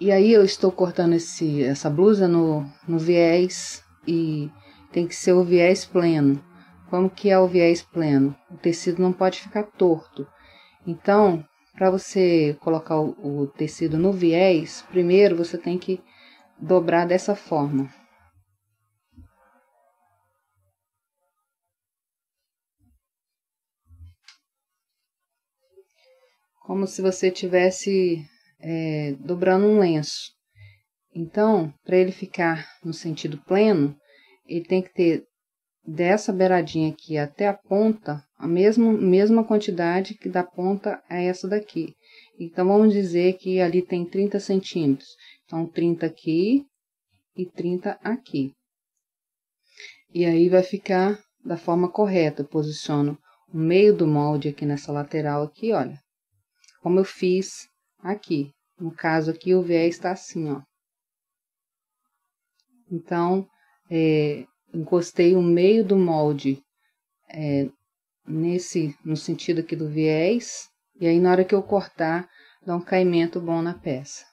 E aí eu estou cortando esse, essa blusa no, no viés e tem que ser o viés pleno. Como que é o viés pleno? O tecido não pode ficar torto. Então, para você colocar o, o tecido no viés, primeiro você tem que dobrar dessa forma. Como se você tivesse é, dobrando um lenço. Então, para ele ficar no sentido pleno, ele tem que ter dessa beiradinha aqui até a ponta a mesma, mesma quantidade que da ponta a essa daqui. Então, vamos dizer que ali tem 30 centímetros. Então, 30 aqui e 30 aqui. E aí vai ficar da forma correta. Eu posiciono o meio do molde aqui nessa lateral aqui, olha. Como eu fiz aqui. No caso aqui, o viés está assim, ó. Então, é, encostei o meio do molde é, nesse, no sentido aqui do viés, e aí na hora que eu cortar, dá um caimento bom na peça.